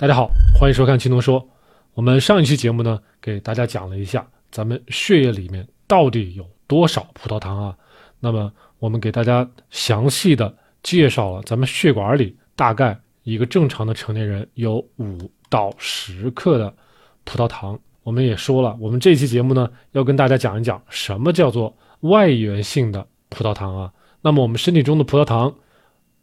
大家好，欢迎收看青铜说。我们上一期节目呢，给大家讲了一下咱们血液里面到底有多少葡萄糖啊。那么我们给大家详细的介绍了咱们血管里大概一个正常的成年人有五到十克的葡萄糖。我们也说了，我们这期节目呢，要跟大家讲一讲什么叫做外源性的葡萄糖啊。那么我们身体中的葡萄糖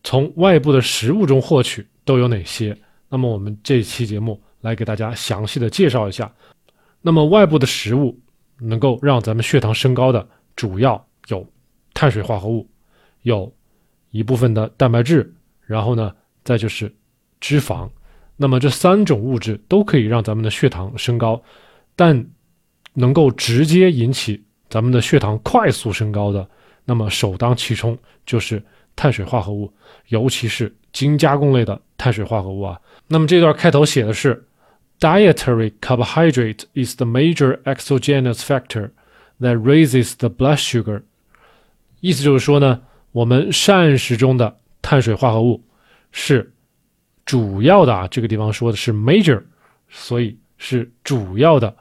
从外部的食物中获取都有哪些？那么我们这期节目来给大家详细的介绍一下。那么外部的食物能够让咱们血糖升高的，主要有碳水化合物，有一部分的蛋白质，然后呢，再就是脂肪。那么这三种物质都可以让咱们的血糖升高，但能够直接引起咱们的血糖快速升高的，那么首当其冲就是碳水化合物，尤其是精加工类的碳水化合物啊。那么这段开头写的是，dietary carbohydrate is the major exogenous factor that raises the blood sugar。意思就是说呢，我们膳食中的碳水化合物是主要的啊，这个地方说的是 major，所以是主要的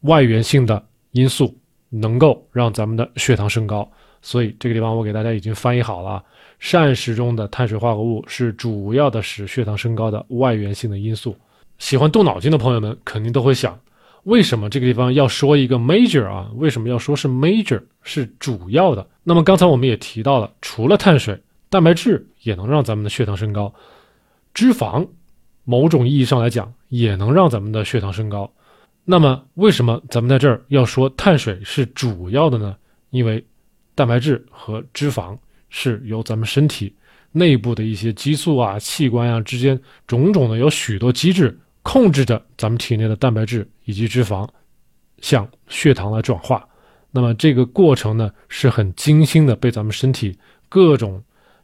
外源性的因素，能够让咱们的血糖升高。所以这个地方我给大家已经翻译好了。膳食中的碳水化合物是主要的使血糖升高的外源性的因素。喜欢动脑筋的朋友们肯定都会想，为什么这个地方要说一个 major 啊？为什么要说是 major 是主要的？那么刚才我们也提到了，除了碳水，蛋白质也能让咱们的血糖升高，脂肪某种意义上来讲也能让咱们的血糖升高。那么为什么咱们在这儿要说碳水是主要的呢？因为蛋白质和脂肪。是由咱们身体内部的一些激素啊、器官啊之间种种的有许多机制控制着咱们体内的蛋白质以及脂肪向血糖来转化。那么这个过程呢是很精心的被咱们身体各种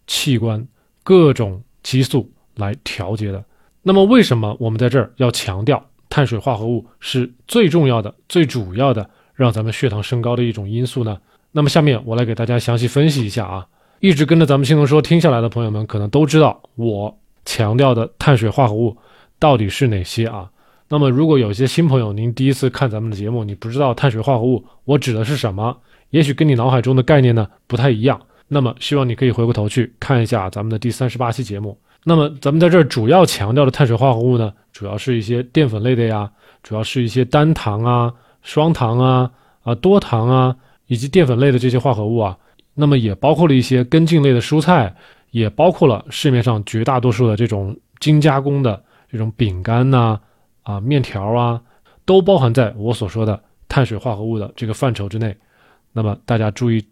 器官、各种激素来调节的。那么为什么我们在这儿要强调碳水化合物是最重要的、最主要的让咱们血糖升高的一种因素呢？那么下面我来给大家详细分析一下啊。一直跟着咱们新龙说听下来的朋友们，可能都知道我强调的碳水化合物到底是哪些啊？那么如果有些新朋友，您第一次看咱们的节目，你不知道碳水化合物我指的是什么，也许跟你脑海中的概念呢不太一样。那么希望你可以回过头去看一下咱们的第三十八期节目。那么咱们在这儿主要强调的碳水化合物呢，主要是一些淀粉类的呀，主要是一些单糖啊、双糖啊、啊多糖啊，以及淀粉类的这些化合物啊。那么也包括了一些根茎类的蔬菜，也包括了市面上绝大多数的这种精加工的这种饼干呐、啊面条啊，都包含在我所说的碳水化合物的这个范畴之内。那么大家注意，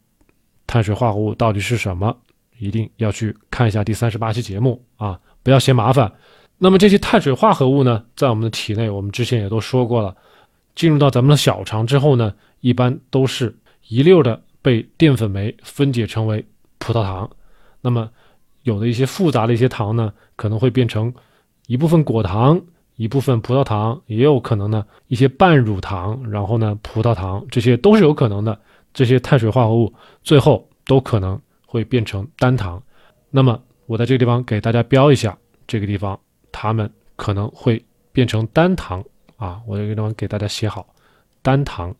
碳水化合物到底是什么？一定要去看一下第三十八期节目啊，不要嫌麻烦。那么这些碳水化合物呢，在我们的体内，我们之前也都说过了，进入到咱们的小肠之后呢，一般都是一溜的。被淀粉酶分解成为葡萄糖，那么有的一些复杂的一些糖呢，可能会变成一部分果糖，一部分葡萄糖，也有可能呢一些半乳糖，然后呢葡萄糖，这些都是有可能的。这些碳水化合物最后都可能会变成单糖。那么我在这个地方给大家标一下，这个地方它们可能会变成单糖啊，我这个地方给大家写好单糖。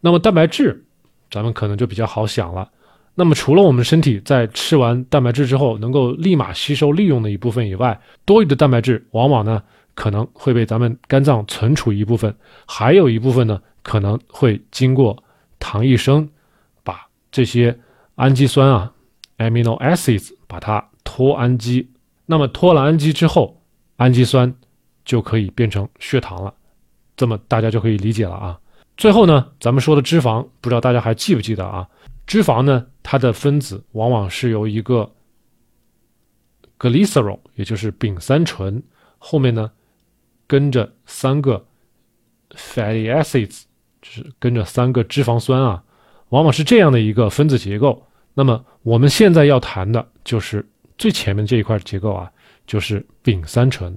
那么蛋白质。咱们可能就比较好想了。那么，除了我们身体在吃完蛋白质之后能够立马吸收利用的一部分以外，多余的蛋白质往往呢可能会被咱们肝脏存储一部分，还有一部分呢可能会经过糖异生把这些氨基酸啊 （amino acids） 把它脱氨基。那么脱了氨基之后，氨基酸就可以变成血糖了。这么大家就可以理解了啊。最后呢，咱们说的脂肪，不知道大家还记不记得啊？脂肪呢，它的分子往往是由一个 glycerol，也就是丙三醇，后面呢跟着三个 fatty acids，就是跟着三个脂肪酸啊，往往是这样的一个分子结构。那么我们现在要谈的就是最前面这一块结构啊，就是丙三醇。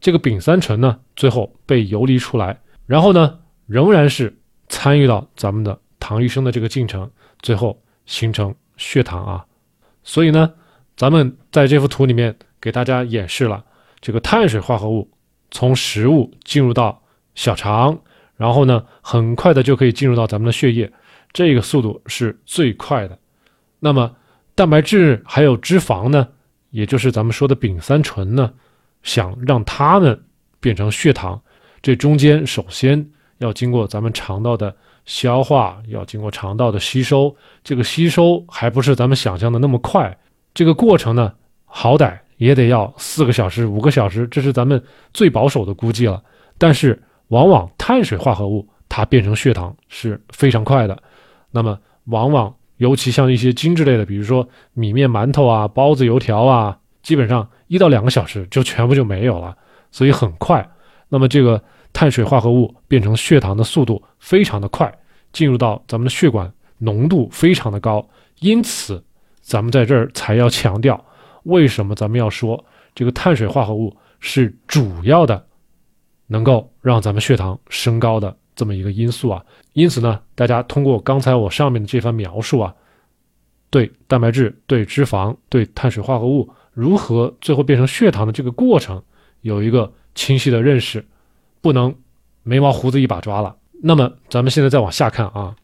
这个丙三醇呢，最后被游离出来，然后呢，仍然是。参与到咱们的糖异生的这个进程，最后形成血糖啊。所以呢，咱们在这幅图里面给大家演示了这个碳水化合物从食物进入到小肠，然后呢，很快的就可以进入到咱们的血液，这个速度是最快的。那么蛋白质还有脂肪呢，也就是咱们说的丙三醇呢，想让它们变成血糖，这中间首先要经过咱们肠道的消化，要经过肠道的吸收，这个吸收还不是咱们想象的那么快，这个过程呢，好歹也得要四个小时、五个小时，这是咱们最保守的估计了。但是往往碳水化合物它变成血糖是非常快的，那么往往。尤其像一些精致类的，比如说米面馒头啊、包子、油条啊，基本上一到两个小时就全部就没有了，所以很快。那么这个碳水化合物变成血糖的速度非常的快，进入到咱们的血管浓度非常的高，因此咱们在这儿才要强调，为什么咱们要说这个碳水化合物是主要的，能够让咱们血糖升高的。这么一个因素啊，因此呢，大家通过刚才我上面的这番描述啊，对蛋白质、对脂肪、对碳水化合物如何最后变成血糖的这个过程有一个清晰的认识，不能眉毛胡子一把抓了。那么咱们现在再往下看啊，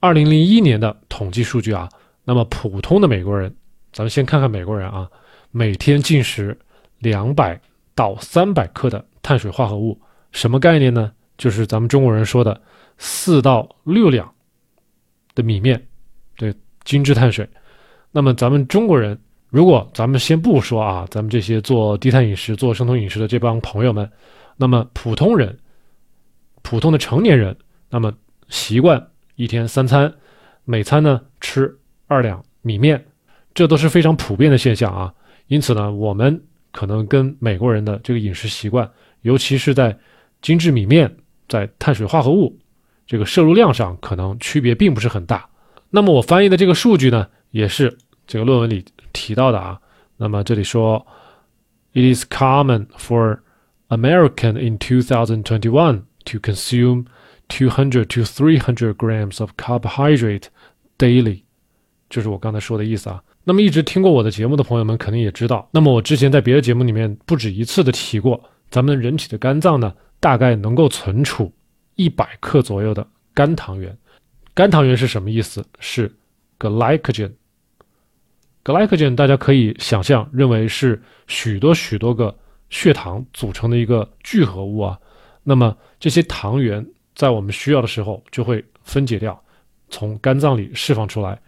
二零零一年的统计数据啊，那么普通的美国人，咱们先看看美国人啊，每天进食两百到三百克的碳水化合物，什么概念呢？就是咱们中国人说的四到六两的米面，对精致碳水。那么咱们中国人，如果咱们先不说啊，咱们这些做低碳饮食、做生酮饮食的这帮朋友们，那么普通人、普通的成年人，那么习惯一天三餐，每餐呢吃二两米面，这都是非常普遍的现象啊。因此呢，我们可能跟美国人的这个饮食习惯，尤其是在精致米面。在碳水化合物这个摄入量上，可能区别并不是很大。那么我翻译的这个数据呢，也是这个论文里提到的啊。那么这里说，It is common for American in 2021 to consume 200 to 300 grams of carbohydrate daily，就是我刚才说的意思啊。那么一直听过我的节目的朋友们肯定也知道，那么我之前在别的节目里面不止一次的提过，咱们人体的肝脏呢。大概能够存储一百克左右的肝糖原。肝糖原是什么意思？是 glycogen。glycogen 大家可以想象认为是许多许多个血糖组成的一个聚合物啊。那么这些糖原在我们需要的时候就会分解掉，从肝脏里释放出来，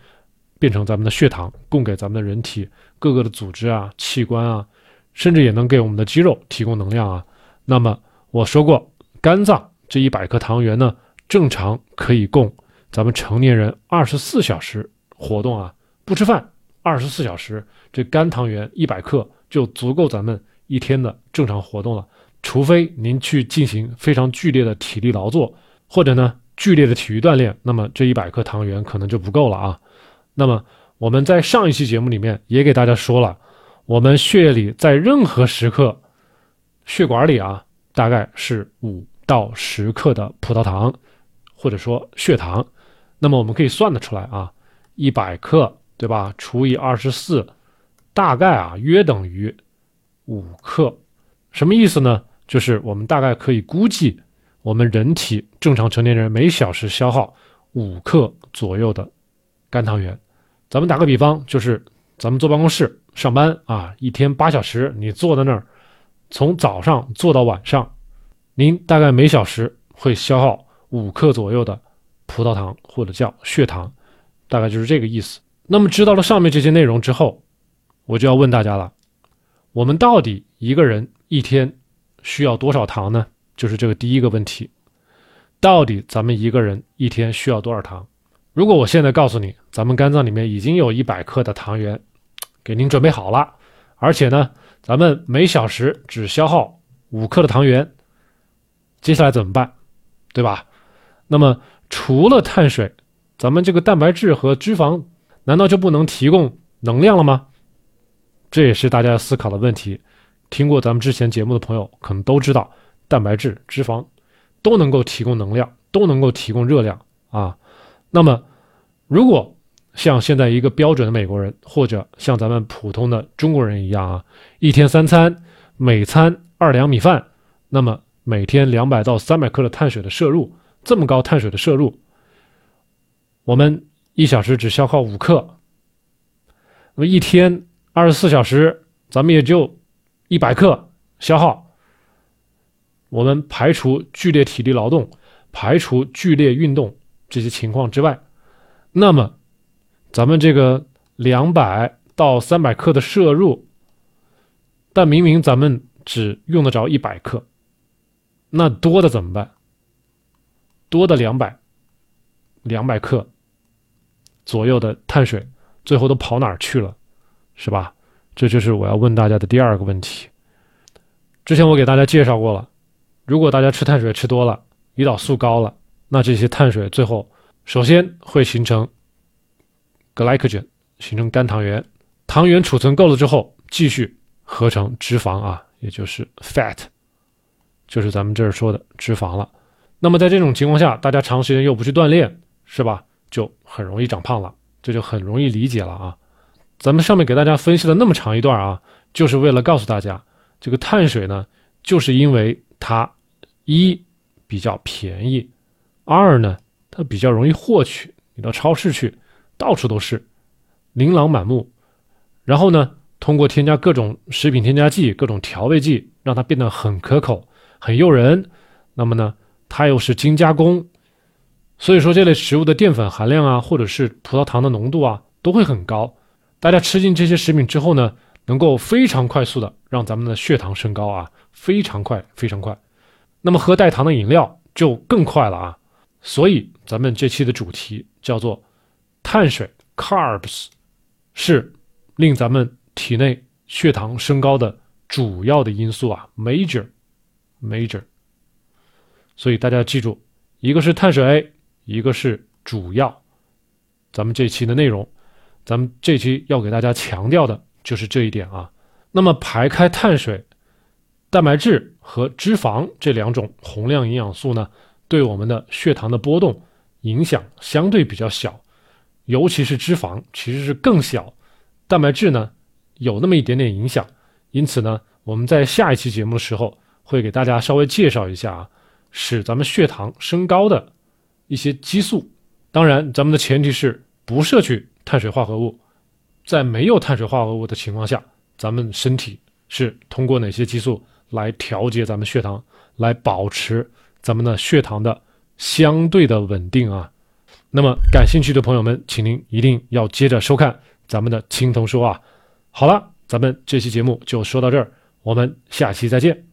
变成咱们的血糖，供给咱们的人体各个的组织啊、器官啊，甚至也能给我们的肌肉提供能量啊。那么我说过，肝脏这一百克糖原呢，正常可以供咱们成年人二十四小时活动啊，不吃饭二十四小时，这肝糖原一百克就足够咱们一天的正常活动了。除非您去进行非常剧烈的体力劳作，或者呢剧烈的体育锻炼，那么这一百克糖原可能就不够了啊。那么我们在上一期节目里面也给大家说了，我们血液里在任何时刻，血管里啊。大概是五到十克的葡萄糖，或者说血糖，那么我们可以算得出来啊，一百克对吧？除以二十四，大概啊约等于五克。什么意思呢？就是我们大概可以估计，我们人体正常成年人每小时消耗五克左右的肝糖原。咱们打个比方，就是咱们坐办公室上班啊，一天八小时，你坐在那儿。从早上坐到晚上，您大概每小时会消耗五克左右的葡萄糖或者叫血糖，大概就是这个意思。那么知道了上面这些内容之后，我就要问大家了：我们到底一个人一天需要多少糖呢？就是这个第一个问题，到底咱们一个人一天需要多少糖？如果我现在告诉你，咱们肝脏里面已经有一百克的糖原，给您准备好了，而且呢。咱们每小时只消耗五克的糖原，接下来怎么办？对吧？那么除了碳水，咱们这个蛋白质和脂肪难道就不能提供能量了吗？这也是大家要思考的问题。听过咱们之前节目的朋友可能都知道，蛋白质、脂肪都能够提供能量，都能够提供热量啊。那么如果像现在一个标准的美国人，或者像咱们普通的中国人一样啊，一天三餐每餐二两米饭，那么每天两百到三百克的碳水的摄入，这么高碳水的摄入，我们一小时只消耗五克，那么一天二十四小时，咱们也就一百克消耗。我们排除剧烈体力劳动、排除剧烈运动这些情况之外，那么咱们这个两百到三百克的摄入，但明明咱们只用得着一百克，那多的怎么办？多的两百、两百克左右的碳水，最后都跑哪儿去了？是吧？这就是我要问大家的第二个问题。之前我给大家介绍过了。如果大家吃碳水吃多了，胰岛素高了，那这些碳水最后首先会形成 glycogen，形成肝糖原，糖原储存够了之后，继续合成脂肪啊，也就是 fat，就是咱们这儿说的脂肪了。那么在这种情况下，大家长时间又不去锻炼，是吧？就很容易长胖了，这就很容易理解了啊。咱们上面给大家分析了那么长一段啊，就是为了告诉大家，这个碳水呢，就是因为它。一比较便宜，二呢，它比较容易获取。你到超市去，到处都是，琳琅满目。然后呢，通过添加各种食品添加剂、各种调味剂，让它变得很可口、很诱人。那么呢，它又是精加工，所以说这类食物的淀粉含量啊，或者是葡萄糖的浓度啊，都会很高。大家吃进这些食品之后呢，能够非常快速的让咱们的血糖升高啊，非常快，非常快。那么喝代糖的饮料就更快了啊，所以咱们这期的主题叫做碳水 （carbs），是令咱们体内血糖升高的主要的因素啊，major，major。所以大家记住，一个是碳水，一个是主要。咱们这期的内容，咱们这期要给大家强调的就是这一点啊。那么排开碳水。蛋白质和脂肪这两种宏量营养素呢，对我们的血糖的波动影响相对比较小，尤其是脂肪其实是更小，蛋白质呢有那么一点点影响。因此呢，我们在下一期节目的时候会给大家稍微介绍一下啊，使咱们血糖升高的一些激素。当然，咱们的前提是不摄取碳水化合物，在没有碳水化合物的情况下，咱们身体是通过哪些激素？来调节咱们血糖，来保持咱们的血糖的相对的稳定啊。那么感兴趣的朋友们，请您一定要接着收看咱们的青铜说啊。好了，咱们这期节目就说到这儿，我们下期再见。